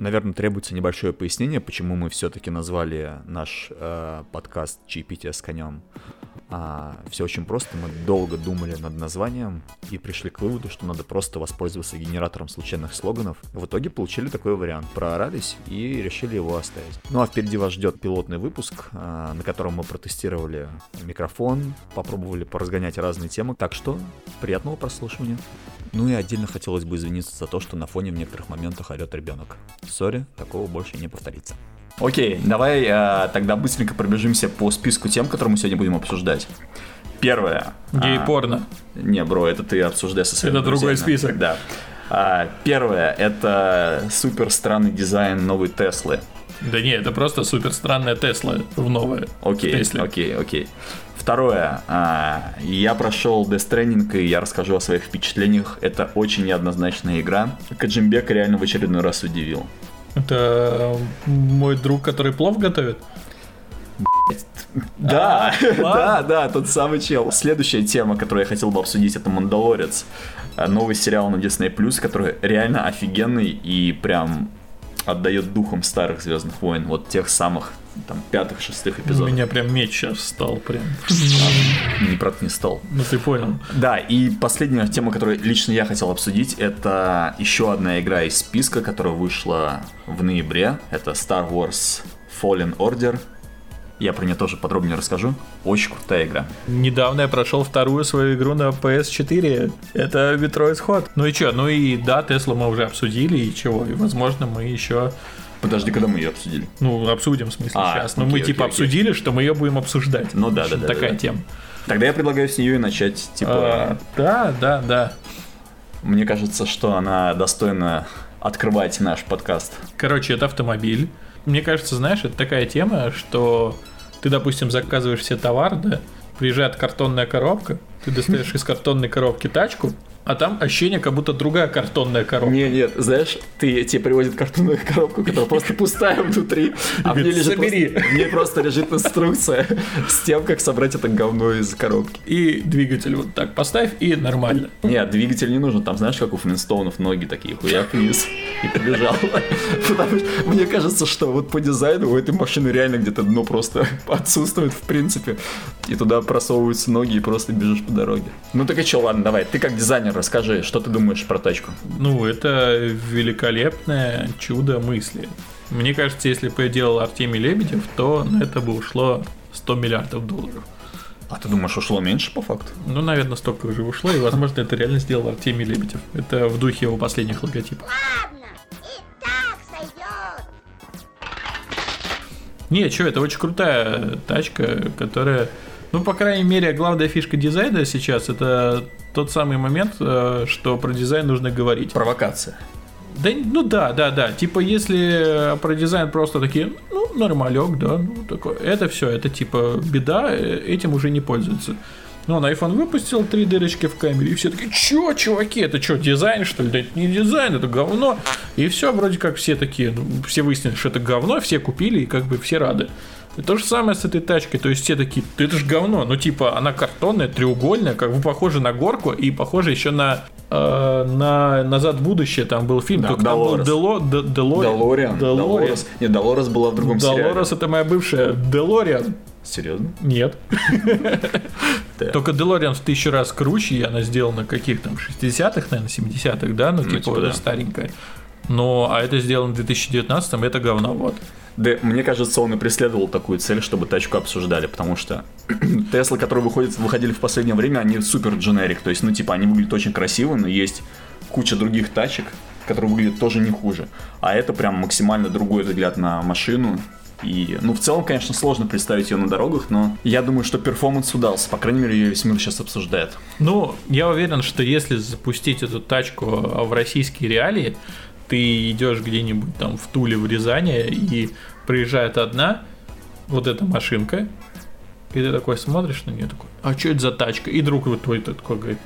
наверное, требуется небольшое пояснение, почему мы все-таки назвали наш э, подкаст «Чаепитие с конем». А, все очень просто, мы долго думали над названием и пришли к выводу, что надо просто воспользоваться генератором случайных слоганов. В итоге получили такой вариант, проорались и решили его оставить. Ну а впереди вас ждет пилотный выпуск, а, на котором мы протестировали микрофон, попробовали поразгонять разные темы, так что приятного прослушивания. Ну и отдельно хотелось бы извиниться за то, что на фоне в некоторых моментах орет ребенок. Sorry, такого больше не повторится. Окей, давай э, тогда быстренько пробежимся по списку тем, которые мы сегодня будем обсуждать. Первое. Гей-порно. А, не, бро, это ты обсуждаешь со своими Это другой список. Да. А, первое, это супер странный дизайн новой Теслы. Да не, это просто супер странная Тесла в новое. Окей, окей, окей. Второе, а, я прошел Death Stranding, и я расскажу о своих впечатлениях. Это очень неоднозначная игра. Каджимбек реально в очередной раз удивил. Это мой друг, который плов готовит? Да, да, да, тот самый чел. Следующая тема, которую я хотел бы обсудить, это «Мандалорец». Новый сериал на Disney+, который реально офигенный и прям отдает духом старых Звездных войн, вот тех самых там пятых, шестых эпизодов. У меня прям меч сейчас встал прям. Не прот не стал. Ну ты понял. Да, и последняя тема, которую лично я хотел обсудить, это еще одна игра из списка, которая вышла в ноябре. Это Star Wars Fallen Order. Я про нее тоже подробнее расскажу. Очень крутая игра. Недавно я прошел вторую свою игру на PS4. Это Metroid Hot. Ну и что? Ну и да, Теслу мы уже обсудили, и чего? И возможно мы еще Подожди, когда мы ее обсудили? Ну, обсудим, в смысле, а, сейчас. Окей, мы, типа, окей, обсудили, что мы ее будем обсуждать. Ну да, да, да. Такая да, тема. Тогда я предлагаю с нее и начать, типа... А, да, да, да. Мне кажется, что она достойна открывать наш подкаст. Короче, это автомобиль. Мне кажется, знаешь, это такая тема, что ты, допустим, заказываешь все товар, да, приезжает картонная коробка, ты достаешь из картонной коробки тачку, а там ощущение, как будто другая картонная коробка. Не, нет, знаешь, ты тебе привозят картонную коробку, которая просто пустая внутри, а в ней лежит Собери. Просто, в ней просто лежит инструкция с тем, как собрать это говно из коробки. И двигатель вот так поставь, и нормально. Нет, двигатель не нужен, там знаешь, как у Флинстоунов ноги такие, хуяк вниз и побежал. Потому что мне кажется, что вот по дизайну у этой машины реально где-то дно просто отсутствует в принципе, и туда просовываются ноги и просто бежишь по дороге. Ну так и что, ладно, давай, ты как дизайнер расскажи, что ты думаешь про тачку? Ну, это великолепное чудо мысли. Мне кажется, если бы я делал Артемий Лебедев, то на это бы ушло 100 миллиардов долларов. А ты думаешь, ушло меньше по факту? Ну, наверное, столько уже ушло, и, возможно, это реально сделал Артемий Лебедев. Это в духе его последних логотипов. Ладно, и так сойдет. Не, что, это очень крутая тачка, которая ну, по крайней мере, главная фишка дизайна сейчас это тот самый момент, э, что про дизайн нужно говорить. Провокация. Да, ну да, да, да. Типа, если про дизайн просто такие, ну, нормалек, да, ну, такое. Это все, это типа беда, э, этим уже не пользуются. Ну, он iPhone выпустил три дырочки в камере, и все такие, чё, чуваки, это что, дизайн, что ли? Да это не дизайн, это говно. И все, вроде как все такие, ну, все выяснили, что это говно, все купили, и как бы все рады. И то же самое с этой тачкой. То есть все такие, ты это же говно. Ну, типа, она картонная, треугольная, как бы похожа на горку и похожа еще на э, на «Назад в будущее» там был фильм, да, только Долорес. там был Дело, Де, Делориан. Делориан. Нет, Долорес была в другом Долорес сериале. Долорес это моя бывшая. Делориан. Серьезно? Нет. Только Делориан в тысячу раз круче, и она сделана каких там 60-х, наверное, 70-х, да? Ну, ну типа, типа старенькая. Но, а это сделано в 2019 это говно, вот. Да, мне кажется, он и преследовал такую цель, чтобы тачку обсуждали, потому что Теслы, которые выходят, выходили в последнее время, они супер дженерик, то есть, ну, типа, они выглядят очень красиво, но есть куча других тачек, которые выглядят тоже не хуже. А это прям максимально другой взгляд на машину, и, ну, в целом, конечно, сложно представить ее на дорогах, но я думаю, что перформанс удался. По крайней мере, ее весь мир сейчас обсуждает. Ну, я уверен, что если запустить эту тачку в российские реалии, ты идешь где-нибудь там в Туле, в Рязани, и приезжает одна, вот эта машинка, и ты такой смотришь на нее, такой, а что это за тачка? И друг вот твой такой говорит,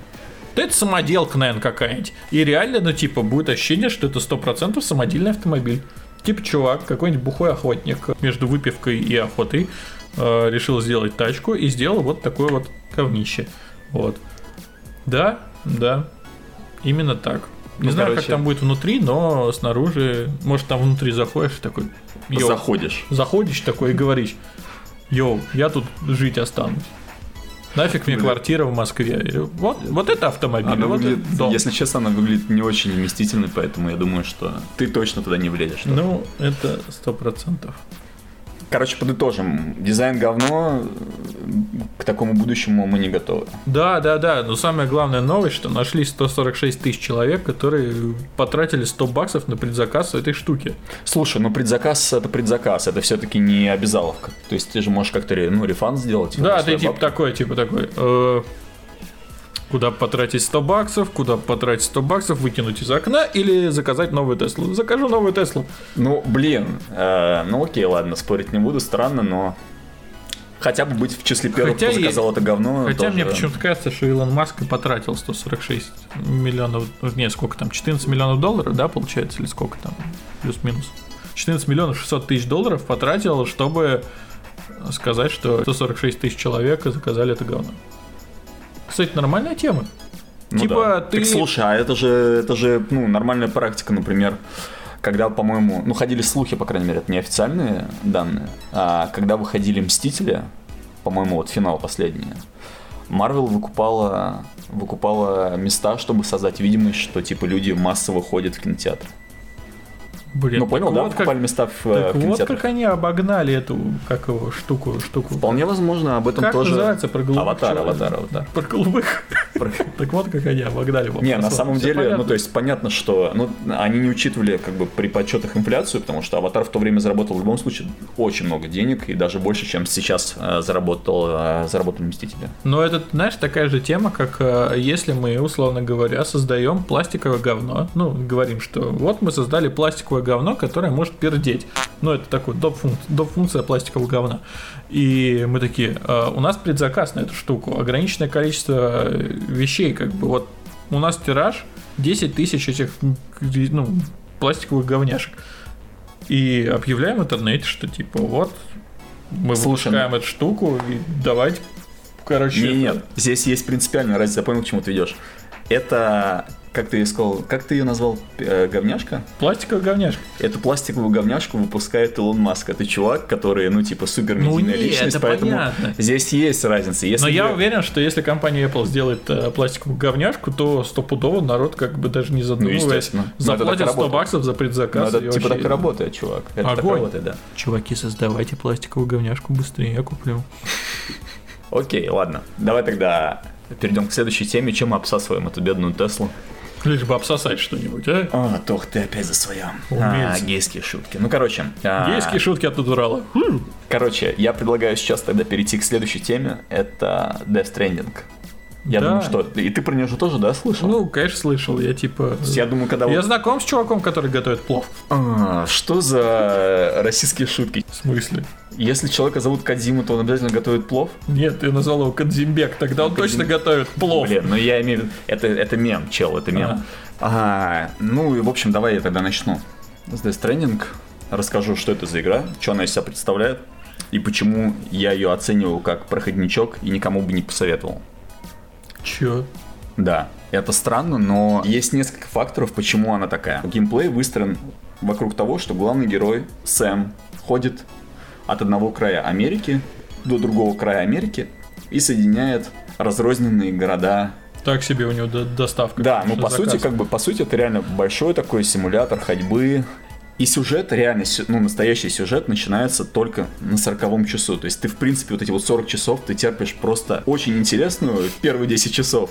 да это самоделка, наверное, какая-нибудь. И реально, ну, типа, будет ощущение, что это 100% самодельный автомобиль. Типа, чувак, какой-нибудь бухой охотник между выпивкой и охотой э, решил сделать тачку и сделал вот такое вот говнище. Вот. Да, да, именно так. Не Ну, знаю, короче. как там будет внутри, но снаружи, может, там внутри заходишь и такой, йоу, Заходишь. заходишь такой и говоришь, йоу, я тут жить останусь. Нафиг мне Блин. квартира в Москве. Вот, вот это автомобиль, Она вот выглядит, это дом. если честно, она выглядит не очень вместительной, поэтому я думаю, что ты точно туда не влезешь. Ну, это сто процентов. Короче, подытожим. Дизайн говно, к такому будущему мы не готовы. Да, да, да. Но самая главная новость, что нашли 146 тысяч человек, которые потратили 100 баксов на предзаказ этой штуки. Слушай, ну предзаказ это предзаказ, это все-таки не обязаловка. То есть ты же можешь как-то ну, рефанд сделать. Да, свои ты типа бабки. такой, типа такой. э, куда потратить 100 баксов, куда потратить 100 баксов, выкинуть из окна или заказать новую Теслу. Закажу новую Теслу. Ну, блин, э, ну окей, ладно, спорить не буду, странно, но хотя бы быть в числе первых, Хотя кто и- заказал это говно. Хотя тоже- мне почему-то кажется, что Илон Маск и потратил 146 миллионов, нет, сколько там, 14 миллионов долларов, да, получается, или сколько там, плюс-минус. 14 миллионов 600 тысяч долларов потратил, чтобы сказать, что 146 тысяч человек заказали это говно. Кстати, нормальная тема. Ну типа да. ты- Так слушай, а это же, это же, ну, нормальная практика, например, когда, по-моему, ну, ходили слухи, по крайней мере, это неофициальные данные, а когда выходили «Мстители», по-моему, вот финал последний, Марвел выкупала, выкупала места, чтобы создать видимость, что, типа, люди массово ходят в кинотеатр. Блин, ну, понял, так да, вот как- места в, э, Так вот как они обогнали эту, как его, штуку, штуку. Вполне возможно, об этом Как тоже... называется про голубых Аватар, человек? аватар, аватар. Про голубых. Так вот как они обогнали. Не, на самом деле, ну то есть понятно, что ну, они не учитывали как бы при подсчетах инфляцию, потому что Аватар в то время заработал в любом случае очень много денег и даже больше, чем сейчас э, заработал, э, заработали Мстители. Но это, знаешь, такая же тема, как если мы, условно говоря, создаем пластиковое говно. Ну, говорим, что вот мы создали пластиковое говно, которое может пердеть. Ну, это такой доп-функ- доп-функция пластикового говна. И мы такие, «А, у нас предзаказ на эту штуку, ограниченное количество э, вещей, как бы вот у нас тираж 10 тысяч этих ну, пластиковых говняшек. И объявляем в интернете, что типа вот мы Слушай, выпускаем эту штуку и давайте короче, Не, нет, здесь есть принципиальная разница, я понял, к чему ты ведешь. Это, как ты ее сказал, как ты ее назвал, э, говняшка? пластиковая говняшка. Эту пластиковую говняшку выпускает Илон Маск. Это чувак, который, ну, типа, супер Ну медийная нет, личность, это поэтому понятно. здесь есть разница. Если Но я бы- уверен, что если компания Apple сделает э, пластиковую говняшку, то стопудово народ как бы даже не задумываясь Ну, естественно. Но это так и заплатит 100 работает. баксов за Ну, предзаказ. это и типа вообще- так и работает, чувак. Это так Огонь. работает, да. Чуваки, создавайте пластиковую говняшку быстрее, я куплю. Окей, ладно. Давай тогда перейдем к следующей теме. Чем мы обсасываем эту бедную Теслу? Лишь бы обсосать что-нибудь, а? А, тох, ты опять за свое. А, гейские шутки. Ну, короче. а, Гейские шутки от Урала. Короче, я предлагаю сейчас тогда перейти к следующей теме. Это Death Stranding. Я Да. думаю, что... И ты про нее же тоже, да, слышал? Ну, конечно, слышал. Я типа... я думаю, когда Я вот... знаком с чуваком, который готовит плов. А, что за российские шутки? В смысле? Если человека зовут Кадзима, то он обязательно готовит плов? Нет, ты назвал его Кадзимбек, тогда он точно готовит плов. Блин, ну я имею в виду... Это, это мем, чел, это мем. А, ну и, в общем, давай я тогда начну. С Death Stranding расскажу, что это за игра, что она из себя представляет, и почему я ее оцениваю как проходничок и никому бы не посоветовал. Чё? Да, это странно, но есть несколько факторов, почему она такая. Геймплей выстроен вокруг того, что главный герой Сэм ходит от одного края Америки до другого края Америки и соединяет разрозненные города Так себе у него до- доставка. да, ну по заказ. сути, как бы, по сути, это реально большой такой симулятор ходьбы. И сюжет, реально, ну, настоящий сюжет начинается только на сороковом часу. То есть ты, в принципе, вот эти вот 40 часов ты терпишь просто очень интересную первые 10 часов.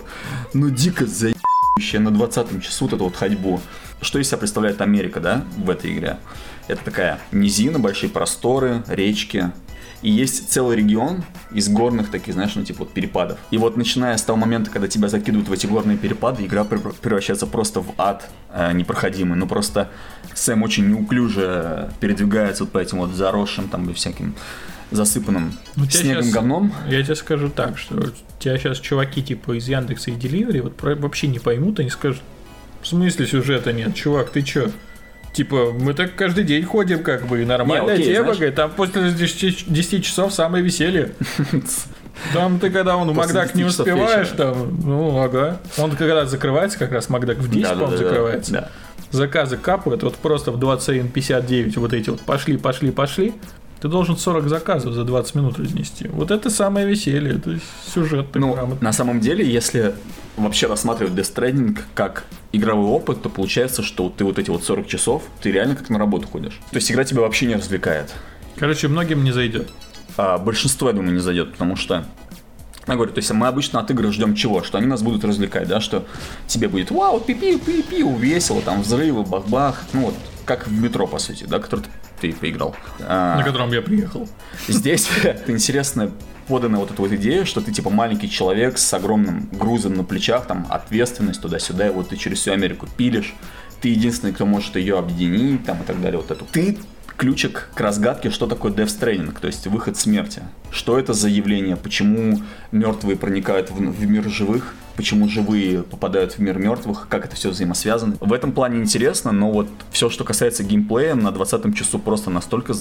Ну, дико заебающая на 20 часу вот эту вот ходьбу. Что из себя представляет Америка, да, в этой игре? Это такая низина, большие просторы, речки, и есть целый регион из горных таких, знаешь, ну типа вот перепадов. И вот начиная с того момента, когда тебя закидывают в эти горные перепады, игра прев- превращается просто в ад э, непроходимый. Ну просто Сэм очень неуклюже передвигается вот по этим вот заросшим там и всяким засыпанным Ну, снегом щас- говном. Я тебе скажу так, что тебя сейчас чуваки типа из Яндекса и Деливери вот про- вообще не поймут, они скажут, в смысле сюжета нет, чувак, ты чё? Типа, мы так каждый день ходим, как бы, и нормальная Не, окей, тема, знаешь- говорит, там после 10, 10 часов самое веселье. Там ты, когда он в Макдак не 10 часов успеваешь, там, ну, ага. Он когда закрывается, как раз Макдак в 10, по-моему, Да-да-да-да. закрывается. Да. Заказы капают, вот просто в 21.59 вот эти вот пошли, пошли, пошли. Ты должен 40 заказов за 20 минут разнести. Вот это самое веселье, это сюжет Ну, грамотно. на самом деле, если вообще рассматривать Death Stranding как игровой опыт, то получается, что ты вот эти вот 40 часов, ты реально как на работу ходишь. То есть игра тебя вообще не развлекает. Короче, многим не зайдет. А большинство, я думаю, не зайдет, потому что я говорю, то есть мы обычно от игр ждем чего? Что они нас будут развлекать, да, что тебе будет вау, пи-пи, пи-пи, весело, там взрывы, бах-бах, ну вот, как в метро, по сути, да, который ты, ты поиграл. А, на котором я приехал. Здесь интересно подана вот эта вот идея, что ты типа маленький человек с огромным грузом на плечах, там ответственность туда-сюда, и вот ты через всю Америку пилишь, ты единственный, кто может ее объединить, там и так далее, вот эту. Ты ключик к разгадке, что такое Death Stranding, то есть выход смерти. Что это за явление, почему мертвые проникают в, в мир живых, почему живые попадают в мир мертвых, как это все взаимосвязано. В этом плане интересно, но вот все, что касается геймплея, на 20 часу просто настолько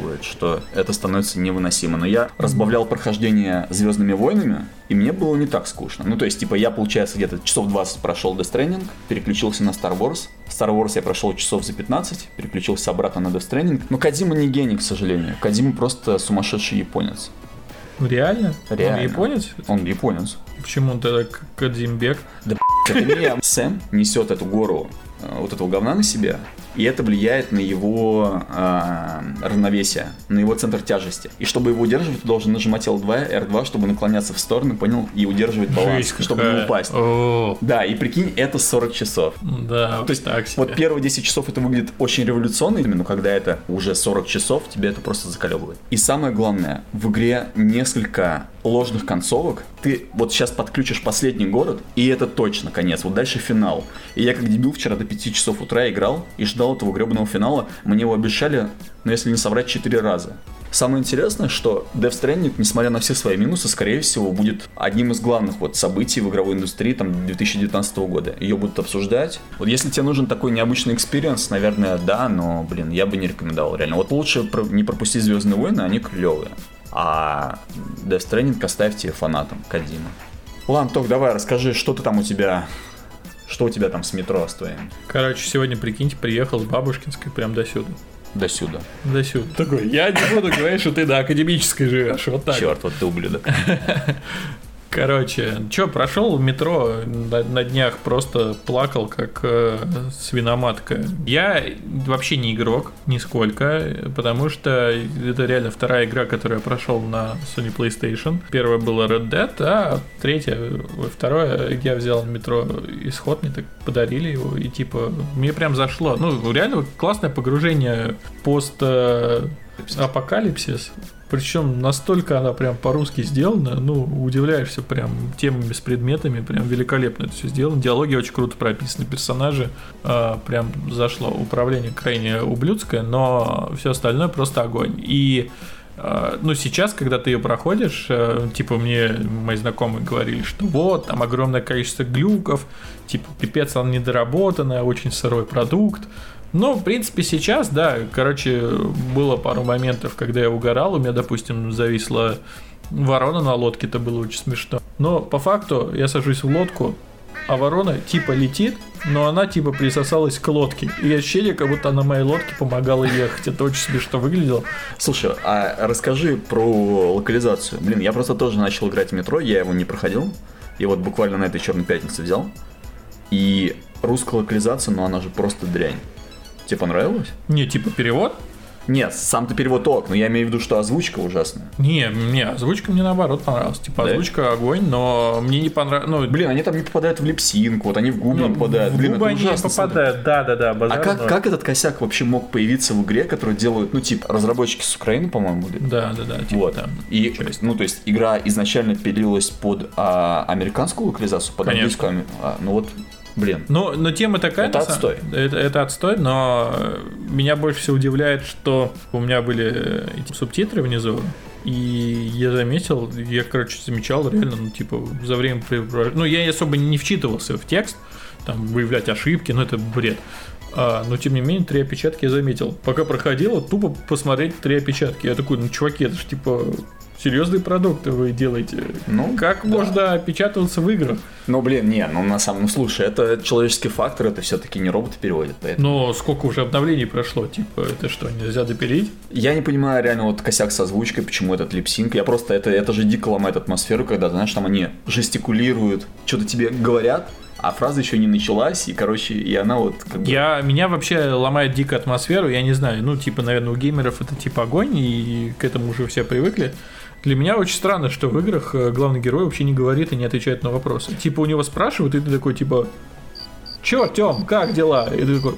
бывает, что это становится невыносимо. Но я разбавлял прохождение Звездными войнами, и мне было не так скучно. Ну, то есть, типа, я, получается, где-то часов 20 прошел Death Stranding, переключился на Star Wars. Star Wars я прошел часов за 15, переключился обратно на Death Stranding. Но Кадима не гений, к сожалению. Кадима просто сумасшедший японец. Реально? Реально. Он японец? Он японец. Почему он тогда к- Кадзимбек? Да это меня Сэм несет эту гору э, вот этого говна на себя, и это влияет на его э, равновесие, на его центр тяжести. И чтобы его удерживать, ты должен нажимать L2, R2, чтобы наклоняться в сторону, понял, и удерживать баланс, Жесть чтобы какая. не упасть. О, Да, и прикинь, это 40 часов. да, То есть так себе. вот первые 10 часов это выглядит очень революционно, но когда это уже 40 часов, тебе это просто заколебывает. И самое главное, в игре несколько ложных концовок. Ты вот сейчас подключишь последний город, и это точно конец. Вот дальше финал. И я как дебил вчера до 5 часов утра играл и ждал этого гребаного финала. Мне его обещали, ну если не соврать, 4 раза. Самое интересное, что Death Stranding, несмотря на все свои минусы, скорее всего, будет одним из главных вот событий в игровой индустрии там 2019 года. Ее будут обсуждать. Вот если тебе нужен такой необычный experience, наверное, да, но, блин, я бы не рекомендовал реально. Вот лучше не пропустить Звездные войны, они клевые. А Death Stranding оставьте фанатам Кодзимы. Ладно, Ток, давай расскажи, что ты там у тебя... Что у тебя там с метро с твоим? Короче, сегодня, прикиньте, приехал с Бабушкинской прям до сюда. До сюда. До сюда. Такой, я не буду говорить, что ты до академической живешь. Вот так. Черт, вот ты ублюдок. Короче, чё, прошел в метро на, на днях, просто плакал, как э, свиноматка. Я вообще не игрок, нисколько, потому что это реально вторая игра, которую я прошел на Sony PlayStation. Первая была Red Dead, а третья, второе, я взял метро исход, мне так подарили его, и типа, мне прям зашло. Ну, реально классное погружение пост э, апокалипсис. Причем настолько она прям по-русски сделана, ну, удивляешься прям темами с предметами, прям великолепно это все сделано. Диалоги очень круто прописаны, персонажи а, прям зашло. Управление крайне ублюдское, но все остальное просто огонь. И а, ну, сейчас, когда ты ее проходишь, э, типа, мне мои знакомые говорили, что вот, там огромное количество глюков, типа, пипец, она недоработанная, очень сырой продукт. Ну, в принципе, сейчас, да, короче, было пару моментов, когда я угорал, у меня, допустим, зависла ворона на лодке, это было очень смешно. Но по факту я сажусь в лодку, а ворона типа летит, но она типа присосалась к лодке. И ощущение, как будто она моей лодке помогала ехать. Это очень смешно выглядело. Слушай, а расскажи про локализацию. Блин, я просто тоже начал играть в метро, я его не проходил. И вот буквально на этой черной пятнице взял. И русская локализация, ну она же просто дрянь. Тебе понравилось? Не, типа перевод? Нет, сам-то перевод ок, но я имею в виду, что озвучка ужасная. Не, мне озвучка мне наоборот понравилась. Типа Да? озвучка огонь, но мне не понравилось. Ну, Блин, они там не попадают в липсинг, вот они в губы не попадают. в Блин, губы это они не ужасно попадают. Да, да, да. А как, ноль. как этот косяк вообще мог появиться в игре, которую делают, ну, типа, разработчики с Украины, по-моему, были? Да, да, да. Типа Вот. там. И, часть. ну, то есть, игра изначально пилилась под а, американскую локализацию, под Конечно. английскую. а, ну вот, блин. Но, но тема такая. Это самом- отстой. Это, это отстой, но меня больше всего удивляет, что у меня были э, эти субтитры внизу. И я заметил, я, короче, замечал реально, ну, типа, за время... Ну, я особо не вчитывался в текст, там, выявлять ошибки, ну, это бред. А, но, тем не менее, три опечатки я заметил. Пока проходило, тупо посмотреть три опечатки. Я такой, ну, чуваки, это же, типа, серьезный продукт вы делаете. Ну, как да. можно печататься в играх? Ну, блин, не, ну на самом, ну слушай, это человеческий фактор, это все-таки не роботы переводят. Поэтому... Но сколько уже обновлений прошло, типа, это что, нельзя допилить? Я не понимаю реально вот косяк с озвучкой, почему этот липсинг. Я просто, это, это же дико ломает атмосферу, когда, знаешь, там они жестикулируют, что-то тебе говорят, а фраза еще не началась, и, короче, и она вот как бы... Я, меня вообще ломает дико атмосферу, я не знаю, ну, типа, наверное, у геймеров это типа огонь, и к этому уже все привыкли. Для меня очень странно, что в играх э, главный герой вообще не говорит и не отвечает на вопросы. Типа, у него спрашивают, и ты такой, типа, Чё, Тём, как дела? И ты такой,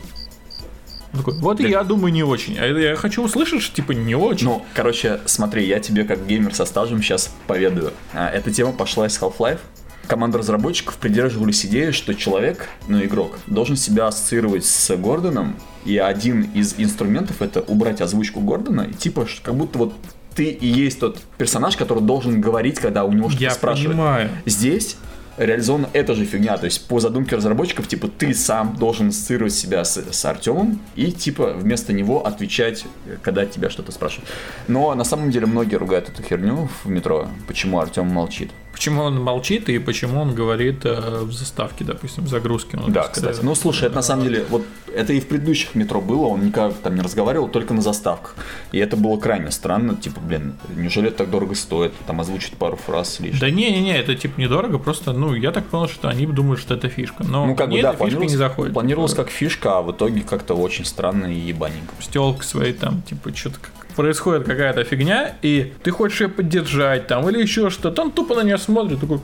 такой, вот и я думаю, не очень. А я хочу услышать, что типа не очень. Ну, короче, смотри, я тебе как геймер со стажем сейчас поведаю. А, эта тема пошла из Half-Life. Команда разработчиков придерживались идеи, что человек, ну игрок, должен себя ассоциировать с Гордоном, и один из инструментов это убрать озвучку Гордона, и типа как будто вот ты и есть тот персонаж, который должен говорить, когда у него что-то Я спрашивают. Понимаю. Здесь реализована эта же фигня. То есть по задумке разработчиков, типа, ты сам должен ассоциировать себя с, с Артемом и, типа, вместо него отвечать, когда тебя что-то спрашивают. Но на самом деле многие ругают эту херню в метро, почему Артем молчит. Почему он молчит и почему он говорит э, в заставке, допустим, в загрузке. Он да, кстати. Ну, слушай, это на самом деле, вот это и в предыдущих метро было, он никогда там не разговаривал, только на заставках. И это было крайне странно, типа, блин, неужели это так дорого стоит, там озвучить пару фраз лишь. Да не-не-не, это типа недорого, просто, ну, я так понял, что они думают, что это фишка. Но ну, как бы, да, фишка не заходит. Планировалось как фишка, а в итоге как-то очень странно и ебаненько. Стелка своей там, типа, что-то как происходит какая-то фигня, и ты хочешь ее поддержать там или еще что-то, он тупо на нее смотрит, такой,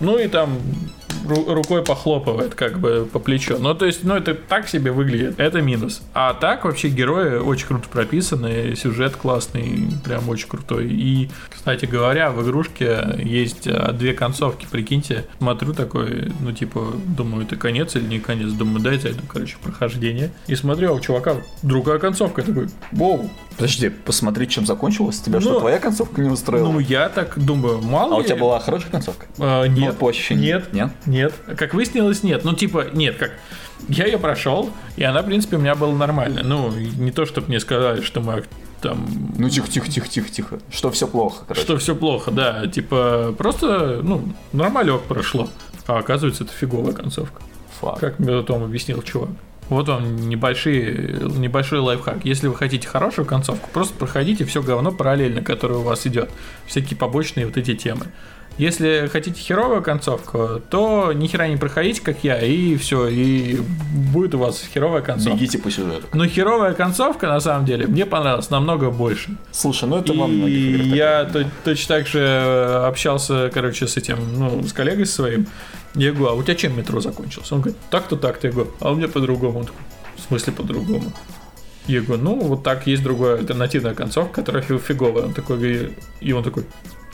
ну и там рукой похлопывает как бы по плечу. Ну, то есть, ну, это так себе выглядит. Это минус. А так вообще герои очень круто прописаны, сюжет классный, прям очень крутой. И, кстати говоря, в игрушке есть а, две концовки, прикиньте. Смотрю такой, ну, типа, думаю, это конец или не конец. Думаю, дай зайду, короче, прохождение. И смотрю, а у чувака другая концовка. Я такой, воу. Подожди, посмотри, чем закончилось. Тебя ну, что, твоя концовка не устроила? Ну, я так думаю, мало А ли... у тебя была хорошая концовка? А, нет. Ну, по ощущениям. Нет. Нет? Нет. Как выяснилось, нет. Ну, типа, нет, как... Я ее прошел, и она, в принципе, у меня была нормальная. Ну, не то, чтобы мне сказали, что мы там... Ну, тихо, тихо, тихо, тихо, тихо. Что все плохо, короче. Что все плохо, да. Типа, просто, ну, нормалек прошло. А оказывается, это фиговая концовка. Фак. Как мне потом объяснил чувак. Вот вам небольшие, небольшой лайфхак. Если вы хотите хорошую концовку, просто проходите все говно параллельно, которое у вас идет. Всякие побочные вот эти темы. Если хотите херовую концовку, то ни хера не проходите, как я, и все, и будет у вас херовая концовка. Бегите по сюжету. Но херовая концовка, на самом деле, мне понравилась намного больше. Слушай, ну это и во многих я то, точно так же общался, короче, с этим, ну, с коллегой своим. Я говорю, а у тебя чем метро закончился? Он говорит, так-то так-то. Я говорю, а у меня по-другому. Он такой, в смысле по-другому? Я говорю, ну, вот так есть другая альтернативная концовка, которая фиговая. Он такой, и он такой,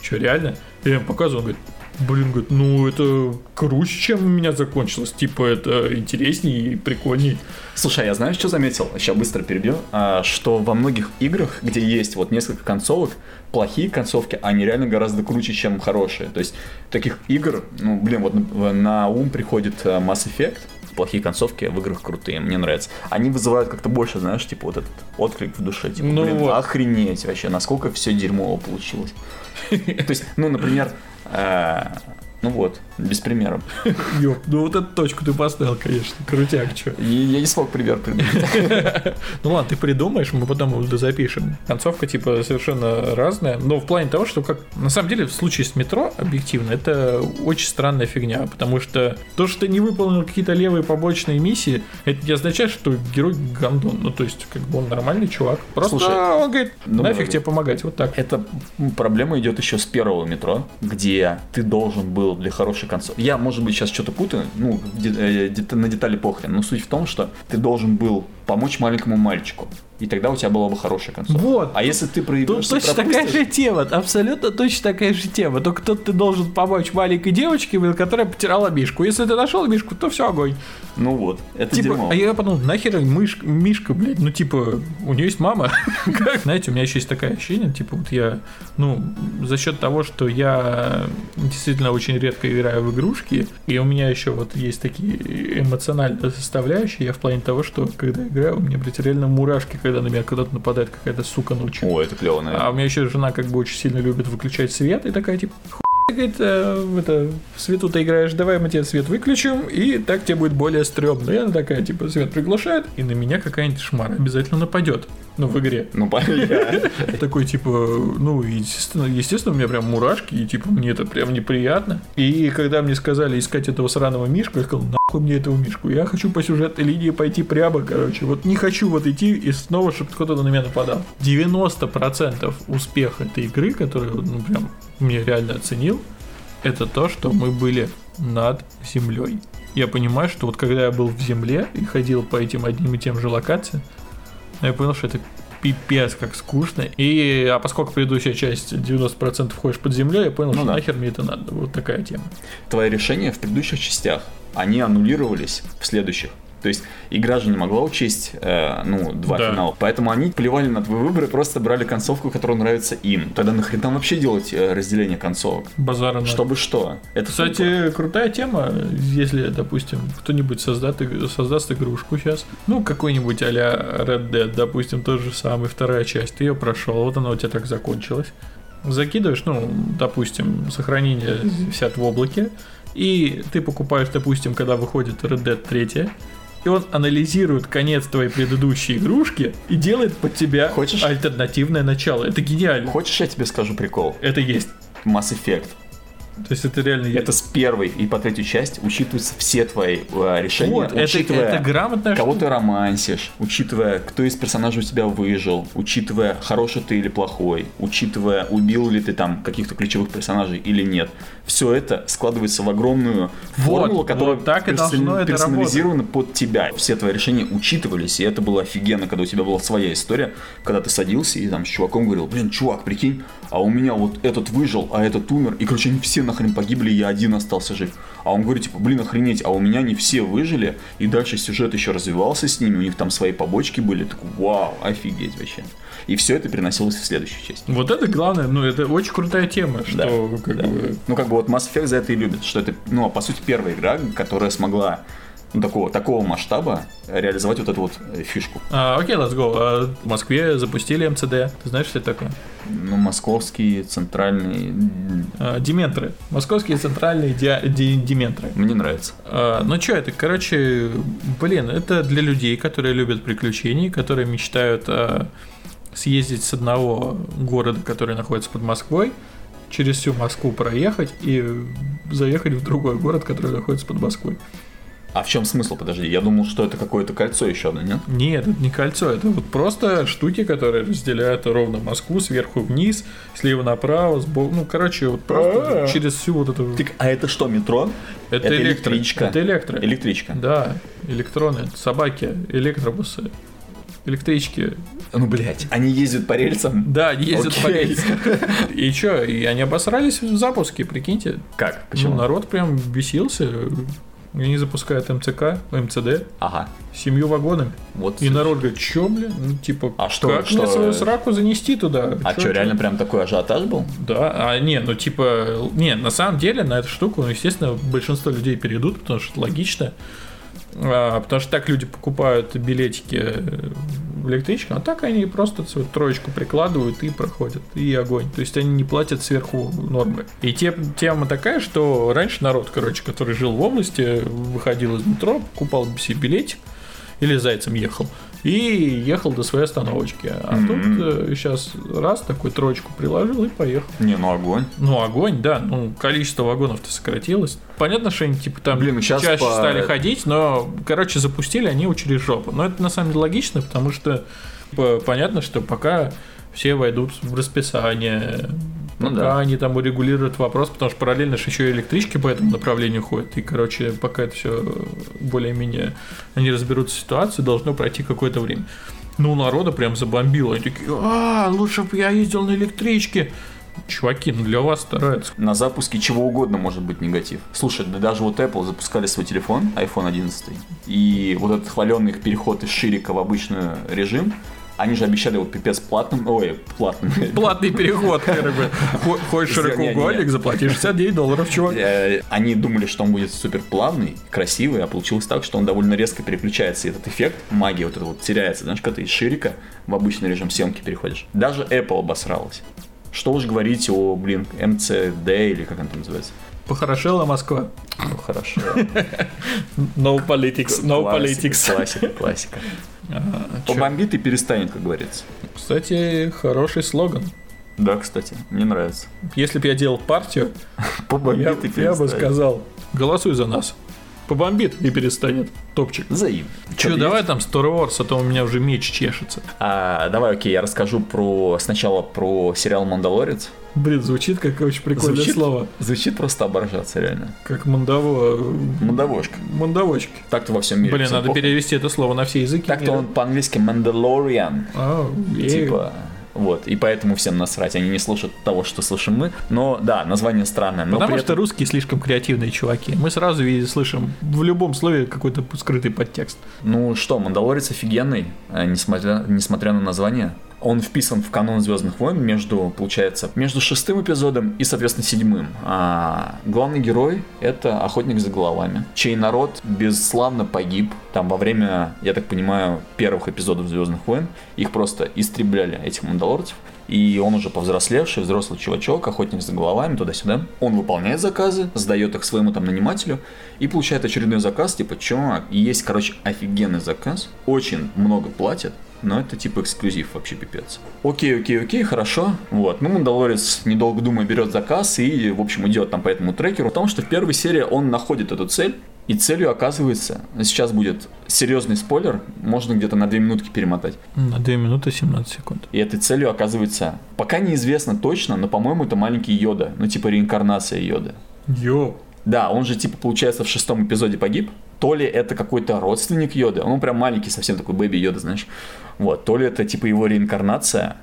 что, реально? Я ему показываю, он говорит, блин, говорит, ну это круче, чем у меня закончилось. Типа это интереснее и прикольнее. Слушай, я знаю, что заметил? Сейчас быстро перебью. А, что во многих играх, где есть вот несколько концовок, плохие концовки, они реально гораздо круче, чем хорошие. То есть таких игр, ну, блин, вот на ум приходит э, Mass Effect, плохие концовки в играх крутые, мне нравится. Они вызывают как-то больше, знаешь, типа вот этот отклик в душе, типа, ну блин, вот. охренеть вообще, насколько все дерьмово получилось. То есть, ну, например, э, ну вот, без примеров. Ёп, ну вот эту точку ты поставил, конечно. Крутяк, что. Я не смог пример придумать. Ну ладно, ты придумаешь, мы потом запишем. Концовка, типа, совершенно разная. Но в плане того, что как... На самом деле, в случае с метро, объективно, это очень странная фигня. Потому что то, что ты не выполнил какие-то левые побочные миссии, это не означает, что герой гандон. Ну, то есть, как бы он нормальный чувак. Просто Слушай, он говорит, ну, нафиг тебе помогать. Вот так. Эта проблема идет еще с первого метро, где ты должен был для хорошей концовки. Я, может быть, сейчас что-то путаю, ну, э, на детали похрен, но суть в том, что ты должен был помочь маленькому мальчику. И тогда у тебя была бы хорошая концовка. Вот. А если ты проебешься, Тут точно такая же тема, абсолютно точно такая же тема. Только тут ты должен помочь маленькой девочке, которая потеряла мишку. Если ты нашел мишку, то все огонь. Ну вот, это типа, дерьмо. А я подумал, нахер мышка, мишка, блядь, ну типа, у нее есть мама. Знаете, у меня еще есть такое ощущение, типа, вот я, ну, за счет того, что я действительно очень редко играю в игрушки, и у меня еще вот есть такие эмоциональные составляющие, я в плане того, что когда играю играю, у меня, блядь, реально мурашки, когда на меня когда-то нападает какая-то сука ночью. О, это клево, наверное. А у меня еще жена как бы очень сильно любит выключать свет, и такая, типа, говорит, э, это, в свету ты играешь, давай мы тебе свет выключим, и так тебе будет более стрёмно. И она такая, типа, свет приглушает, и на меня какая-нибудь шмара обязательно нападет. Ну, в игре. Ну, понятно. Такой, типа, ну, естественно, естественно, у меня прям мурашки, и, типа, мне это прям неприятно. И когда мне сказали искать этого сраного Мишку, я сказал, нахуй мне этого Мишку, я хочу по сюжетной линии пойти прямо, короче, вот не хочу вот идти и снова, чтобы кто-то на меня нападал. 90% успеха этой игры, которую, ну, прям, мне реально оценил, это то, что мы были над землей. Я понимаю, что вот когда я был в земле и ходил по этим одним и тем же локациям, я понял, что это пипец как скучно. И, а поскольку предыдущая часть 90% ходишь под землей, я понял, Ну что да. нахер мне это надо. Вот такая тема. Твои решения в предыдущих частях, они аннулировались в следующих. То есть игра же не могла учесть, э, ну, два Да. финала. Поэтому они плевали на твой выбор и просто брали концовку, которая нравится им. Тогда нахрен там вообще делать э, разделение концовок? Базара. Чтобы что? Это. Кстати, крутая тема, если, допустим, кто-нибудь создаст, создаст игрушку сейчас, ну, какой-нибудь а-ля Red Dead, допустим, тот же самый, вторая часть, ты ее прошел, вот она у тебя так закончилась. Закидываешь, ну, допустим, сохранение висят в облаке, и ты покупаешь, допустим, когда выходит Red Dead 3, и он анализирует конец твоей предыдущей игрушки и делает под тебя Хочешь? альтернативное начало. Это гениально. Хочешь, я тебе скажу прикол? Это есть. Mass Effect. То есть это реально. Это с первой и по третью часть учитываются все твои э, решения, Вот, это, учитывая это грамотная кого штука. ты романсишь, учитывая, кто из персонажей у тебя выжил, учитывая, хороший ты или плохой, учитывая, убил ли ты там каких-то ключевых персонажей или нет. Все это складывается в огромную Вот, формулу, которая вот так и должно это персонализирована под тебя. Все твои решения учитывались, и это было офигенно, когда у тебя была своя история, когда ты садился и там с чуваком говорил, блин, чувак, прикинь, а у меня вот этот выжил, а этот умер, и, короче, они все нахрен погибли, я один остался жив. А он говорит, типа, блин, охренеть, а у меня не все выжили, и дальше сюжет еще развивался с ними, у них там свои побочки были, такой, вау, офигеть вообще. И все это переносилось в следующую часть. Вот это главное, ну это очень крутая тема, что Да, как да. бы Ну, как бы вот Mass Effect за это и любит, что это, ну, по сути, первая игра, которая смогла ну, такого, такого масштаба реализовать вот эту вот э, фишку. А, окей, let's go. А, в Москве запустили МЦД. Ты знаешь, что это такое? Ну, московский, центральный, м, А, Дементры. Московские центральные ди- ди- дементры. мне нравится. А, ну что это? Короче, блин, это для людей, которые любят приключения, которые мечтают а, съездить с одного города, который находится под Москвой, через всю Москву проехать и заехать в другой город, который находится под Москвой. А в чем смысл, подожди? Я думал, что это какое-то кольцо еще одно, нет? Нет, это не кольцо, это вот просто штуки, которые разделяют ровно Москву сверху вниз, слева направо, сбоку. Ну, короче, вот просто А. через всю вот эту. Так, а это что, метро? Это, это электро- электричка. Это электро. Электричка. Да, электроны, собаки, электробусы, электрички. Ну, блядь, они ездят по рельсам? Да, они ездят по Окей. рельсам. И что, и они обосрались в запуске, прикиньте. Как? Ну, Почему? народ прям бесился. И Они запускают МЦК, МЦД, Ага. семью вагонами. Вот. И народ говорит, чё, блин, ну, типа, А что- как что- мне свою сраку занести туда? А Чё, что, чё?» реально прям такой ажиотаж был? Да, а не, ну типа, не, на самом деле на эту штуку, ну, естественно, большинство людей перейдут, потому что это логично. А, потому что так люди покупают билетики э, в электричку, а так они просто свою троечку прикладывают и проходят, и огонь. То есть они не платят сверху нормы. И те- тема такая, что раньше народ, короче, который жил в области, выходил из метро, покупал себе билетик, или зайцем ехал, и ехал до своей остановочки. А Мгм. тут сейчас раз такой троечку приложил и поехал. Не, ну огонь. Ну, огонь, да, ну, количество вагонов-то сократилось. Понятно, что они, типа, там Блин, ну чаще по- стали ходить, но, короче, запустили они через жопу. Но это, на самом деле, логично, потому что типа, понятно, что пока все войдут в расписание, Ну пока да. они там урегулируют вопрос, потому что параллельно же еще и электрички по этому направлению ходят. И, короче, пока это все более-менее они разберутся с ситуацией, должно пройти какое-то время. Ну, народа прям забомбило. Они такие, а, лучше бы я ездил на электричке. Чуваки, ну для вас стараются. На запуске чего угодно может быть негатив. Слушай, да даже вот Apple запускали свой телефон, iPhone 11, и вот этот хваленный переход из ширика в обычный режим, Они же обещали вот пипец платным, ой, платным. Платный переход, Хочешь широкоугольник, заплати 69 долларов, чувак. Э, Они думали, что он будет супер плавный, красивый, а получилось так, что он довольно резко переключается, и этот эффект магии вот это вот теряется, знаешь, когда ты из ширика в обычный режим съемки переходишь. Даже Apple обосралась. Что уж говорить о, блин, MCD или как он там называется. Похорошела Москва. Хорошо. No politics, no politics. Классика, классика. Побомбит и перестанет, как говорится. Кстати, хороший слоган. Да, кстати, мне нравится. Если бы я делал партию, я, я бы сказал, голосуй за нас. Побомбит и перестанет. Топчик. Взаимно. Че, Чё, давай там Star Wars, а то у меня уже меч чешется. А, давай, окей, я расскажу про сначала про сериал Мандалорец. Блин, звучит как очень прикольное Звучит- слово. Звучит просто оборжаться, реально. Как мандаво... Мандавошка. Мандавочки. Так-то во всем мире. Блин, надо похуй. перевести это слово на все языки. Так-то он по-английски Мандалориан. А. Типа, вот, и поэтому всем насрать, они не слушают того, что слышим мы. Но да, название странное. Но Потому при что этом- русские слишком креативные чуваки. Мы сразу видим, слышим в любом слове какой-то скрытый подтекст. Ну что, Мандалорец офигенный, э, несмотря, несмотря на название. Он вписан в канон Звездных войн между, получается, между шестым эпизодом и, соответственно, седьмым. А главный герой — это охотник за головами, чей народ бесславно погиб. Там во время, я так понимаю, первых эпизодов Звездных войн их просто истребляли, этих мандалорцев. И он уже повзрослевший, взрослый чувачок, охотник за головами, туда-сюда. Он выполняет заказы, сдает их своему там нанимателю и получает очередной заказ, типа, чувак, есть, короче, офигенный заказ, очень много платят, но это типа эксклюзив вообще пипец. Окей, окей, окей, хорошо. Вот. Ну, Мандалорец, недолго думая, берет заказ и, в общем, идет там по этому трекеру. В том, что в первой серии он находит эту цель, и целью оказывается, сейчас будет серьезный спойлер, можно где-то на 2 минутки перемотать. На 2 минуты 17 секунд. И этой целью оказывается, пока неизвестно точно, но, по-моему, это маленький Йода, ну, типа реинкарнация Йода. Йо. Да, он же, типа, получается, в шестом эпизоде погиб. То ли это какой-то родственник Йоды, он прям маленький, совсем такой бэби Йода, знаешь. Вот, то ли это, типа, его реинкарнация.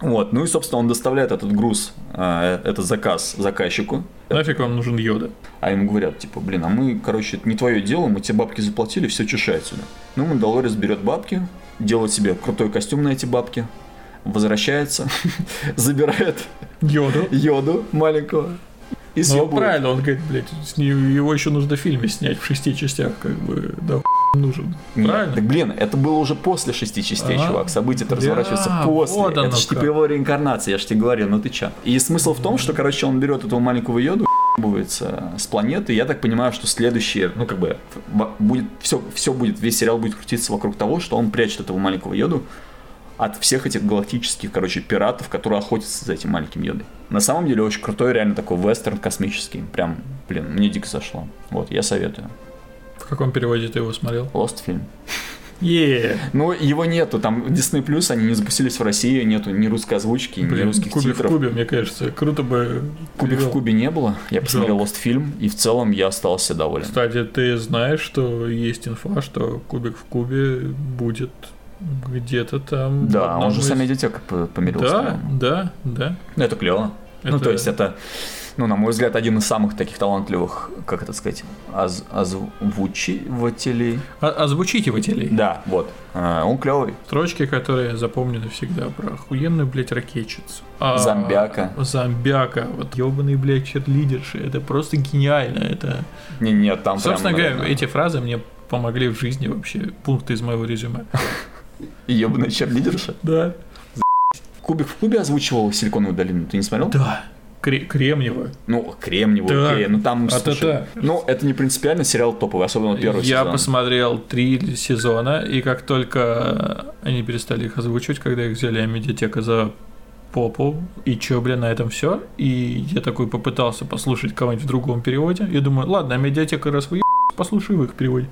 Вот, ну и, собственно, он доставляет этот груз, э, этот заказ заказчику. Нафиг вам нужен Йода? А ему говорят, типа, блин, а мы, короче, это не твое дело, мы тебе бабки заплатили, все чешай отсюда. Ну, Мандалорец берет бабки, делает себе крутой костюм на эти бабки, возвращается, забирает Йоду? Йоду маленького и Ну, правильно, он говорит, блядь, его еще нужно в фильме снять в шести частях, как бы, да, нужен. Нет, Правильно? так, блин, это было уже после шести частей, А, чувак. События-то да, разворачиваются после. вот это же типа его реинкарнация, я же тебе говорю, ну ты чё. И смысл в том, что, короче, он берет этого маленького йоду, ебывается с планеты. Я так понимаю, что следующее, ну как бы, будет все, все будет, весь сериал будет крутиться вокруг того, что он прячет этого маленького йоду от всех этих галактических, короче, пиратов, которые охотятся за этим маленьким йодой. На самом деле очень крутой, реально такой вестерн космический. Прям, блин, мне дико зашло. Вот, я советую. В каком переводе ты его смотрел? Lost фильм. Е, Ну, его нету, там Disney Plus, они не запустились в России, нету ни русской озвучки, ни блин, русских кубик титров. в кубе, мне кажется, круто бы Кубик в перевел. кубе не было, я посмотрел. Lost фильм, и в целом я остался доволен. Кстати, ты знаешь, что есть инфа, что кубик в кубе будет где-то там. в Да, он же из- с медиатека п- помирился. Да, да, да. Ну, это клево. Ну, Это- то есть это, ну, на мой взгляд, один из самых таких талантливых, как это сказать, оз- озвучивателей. Озвучите в теле. Да, вот. А, Он клевый. Строчки, которые запомнены всегда про охуенную, блядь, ракетчицу. А, Зомбяка. Зомбяка. Вот ебаный, блядь, черлидерши. Это просто гениально. Это... Не, нет, там Собственно прям, говоря, наверное, эти фразы мне помогли в жизни вообще. Пункты из моего резюме. Ебаная черлидерша. Да. Кубик в кубе озвучивал Силиконовую долину, ты не смотрел? Да. Кре- кремниевая. Ну, кремниевый, Да. окей, ну там, А слушай, то-то. ну, это не принципиально, сериал топовый, особенно первый Я сезон. посмотрел три сезона, и как только они перестали их озвучивать, когда их взяли медиатека за попу, и чё, блин, на этом все. И я такой попытался послушать кого-нибудь в другом переводе. Я думаю, ладно, а медиатека раз вы послушаю в их переводе.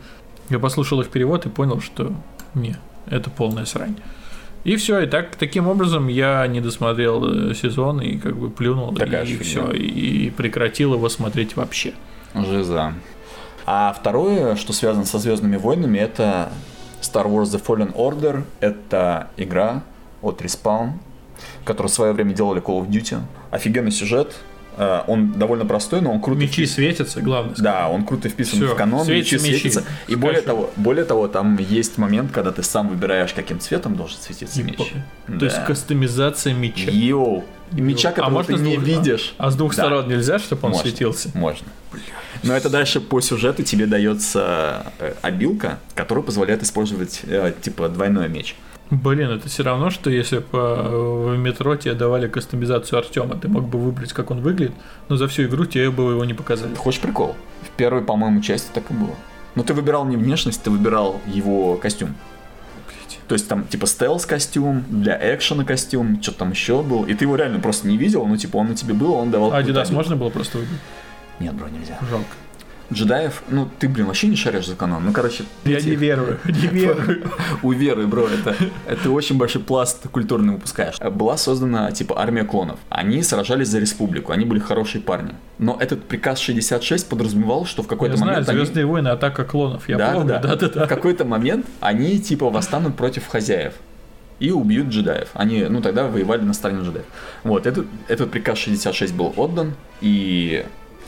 Я послушал их перевод и понял, что не, это полная срань. И все, и так таким образом я не досмотрел э, сезон и как бы плюнул Такая и все, и прекратил его смотреть вообще. Жиза. А второе, что связано со Звездными войнами, это Star Wars The Fallen Order. Это игра от Respawn, которую в свое время делали Call of Duty. Офигенный сюжет, он довольно простой, но он круто... Мечи светятся, главное. Да, он круто вписан Всё, в канон, светятся мечи мечи. светятся. И более того, более того, там есть момент, когда ты сам выбираешь, каким цветом должен светиться меч. То есть Да. кастомизация меча. Йоу. Меча, А которого можно ты с не двух- видишь. А с двух Да. сторон нельзя, чтобы он Можно. светился? Можно. Но это дальше по сюжету тебе дается э, обилка, которая позволяет использовать э, типа двойной меч. Блин, это все равно, что если бы э, в метро тебе давали кастомизацию Артема, ты мог бы выбрать, как он выглядит, но за всю игру тебе бы его не показали. Хочешь прикол? В первой, по-моему, части так и было. Но ты выбирал не внешность, ты выбирал его костюм. То есть там типа стелс костюм, для экшена костюм, что-то там еще был. И ты его реально просто не видел, ну типа он на тебе был, он давал... А Adidas можно было просто выбрать? Нет, бро, нельзя. Жалко. Джедаев, ну ты, блин, вообще не шаришь за канон. Ну, короче, Я не верую, не верую. У веры, бро, это, это очень большой пласт культурный выпускаешь. Была создана, типа, армия клонов. Они сражались за республику, они были хорошие парни. Но этот приказ 66 подразумевал, что в какой-то Я знаю, момент они- Звездные войны, атака клонов. Я Да, помню, да, да. да-да-да. В какой-то момент они, типа, восстанут против хозяев. И убьют джедаев. Они, ну, тогда воевали на стороне джедаев. Вот, этот, этот приказ 66 был отдан, и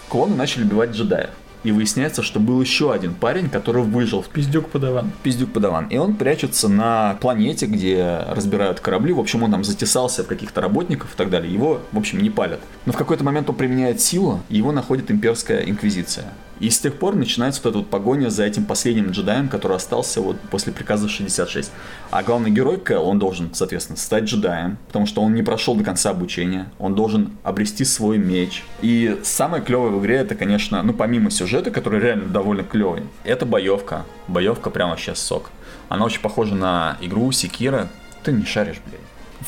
клоны начали убивать джедаев. И выясняется, что был еще один парень, который выжил в Пиздюк подаван. Пиздюк подаван. И он прячется на планете, где разбирают корабли. В общем, он там затесался в каких-то работников и так далее. Его, в общем, не палят. Но в какой-то момент он применяет силу, и его находит имперская инквизиция. И с тех пор начинается вот эта вот погоня за этим последним джедаем, который остался вот после приказа 66. А главный герой Кэл, он должен, соответственно, стать джедаем, потому что он не прошел до конца обучения. Он должен обрести свой меч. И самое клевое в игре это, конечно, ну помимо сюжета, который реально довольно клевый, это боевка. Боевка прям вообще сок. Она очень похожа на игру Секира. Ты не шаришь, блядь.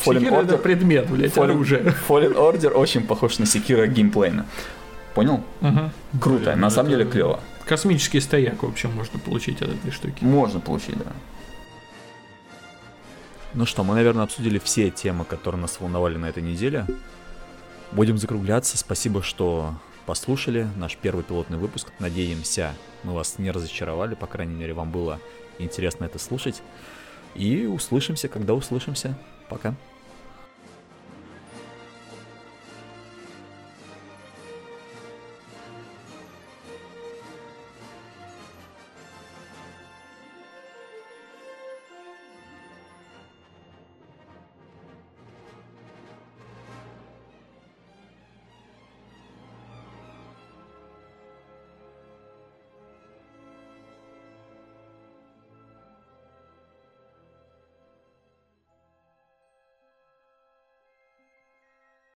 Fallen Секира это Order, предмет, блядь, Fallen, оружие. Fallen Order очень похож на Секира геймплейно. Понял? Мгм. Круто, Блин, на ну самом деле клево. Космический стояк, в общем, можно получить от этой штуки. Можно получить, да. Ну что, мы, наверное, обсудили все темы, которые нас волновали на этой неделе. Будем закругляться. Спасибо, что послушали наш первый пилотный выпуск. Надеемся, мы вас не разочаровали. По крайней мере, вам было интересно это слушать. И услышимся, когда услышимся. Пока.